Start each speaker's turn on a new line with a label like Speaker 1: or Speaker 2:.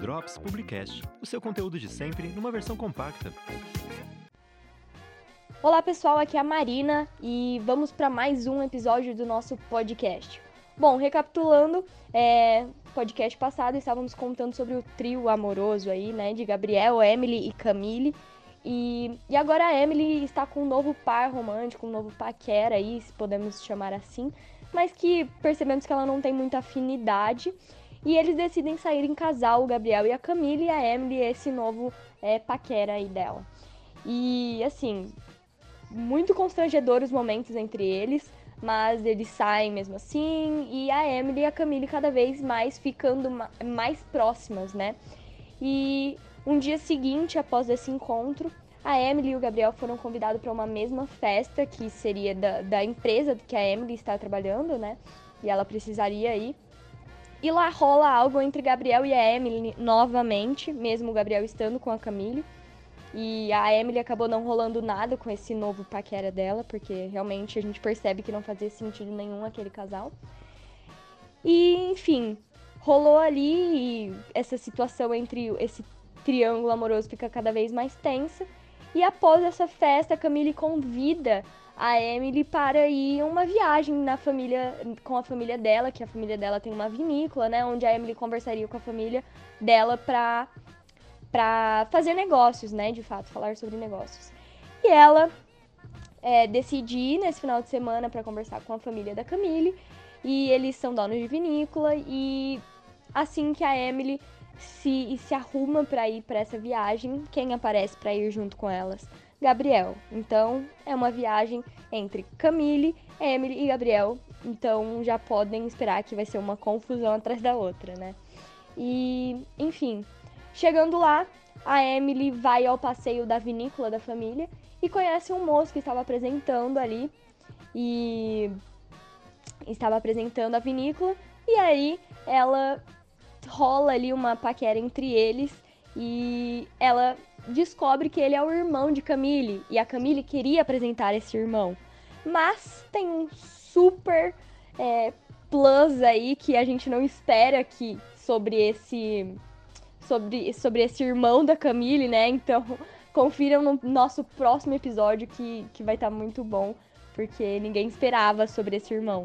Speaker 1: Drops Publicast, o seu conteúdo de sempre numa versão compacta.
Speaker 2: Olá pessoal, aqui é a Marina e vamos para mais um episódio do nosso podcast. Bom, recapitulando, é, podcast passado estávamos contando sobre o trio amoroso aí, né, de Gabriel, Emily e Camille. E, e agora a Emily está com um novo par romântico, um novo paquera aí, se podemos chamar assim, mas que percebemos que ela não tem muita afinidade. E eles decidem sair em casal, o Gabriel e a Camille, e a Emily, esse novo é, paquera aí dela. E assim, muito constrangedor os momentos entre eles, mas eles saem mesmo assim, e a Emily e a Camille cada vez mais ficando mais próximas, né? E um dia seguinte, após esse encontro, a Emily e o Gabriel foram convidados para uma mesma festa, que seria da, da empresa que a Emily está trabalhando, né? E ela precisaria ir. E lá rola algo entre Gabriel e a Emily novamente, mesmo o Gabriel estando com a Camille. E a Emily acabou não rolando nada com esse novo paquera dela, porque realmente a gente percebe que não fazia sentido nenhum aquele casal. E, enfim, rolou ali essa situação entre esse triângulo amoroso fica cada vez mais tensa. E após essa festa, Camille convida a Emily para ir uma viagem na família com a família dela, que a família dela tem uma vinícola, né, onde a Emily conversaria com a família dela para para fazer negócios, né, de fato, falar sobre negócios. E ela é, decide ir nesse final de semana para conversar com a família da Camille, e eles são donos de vinícola e assim que a Emily se, se arruma para ir para essa viagem, quem aparece para ir junto com elas? Gabriel. Então, é uma viagem entre Camille, Emily e Gabriel. Então, já podem esperar que vai ser uma confusão atrás da outra, né? E, enfim, chegando lá, a Emily vai ao passeio da vinícola da família e conhece um moço que estava apresentando ali e estava apresentando a vinícola e aí ela rola ali uma paquera entre eles e ela descobre que ele é o irmão de Camille e a Camille queria apresentar esse irmão. Mas tem um super é, plus aí que a gente não espera aqui sobre esse sobre, sobre esse irmão da Camille, né? Então confiram no nosso próximo episódio que, que vai estar tá muito bom, porque ninguém esperava sobre esse irmão.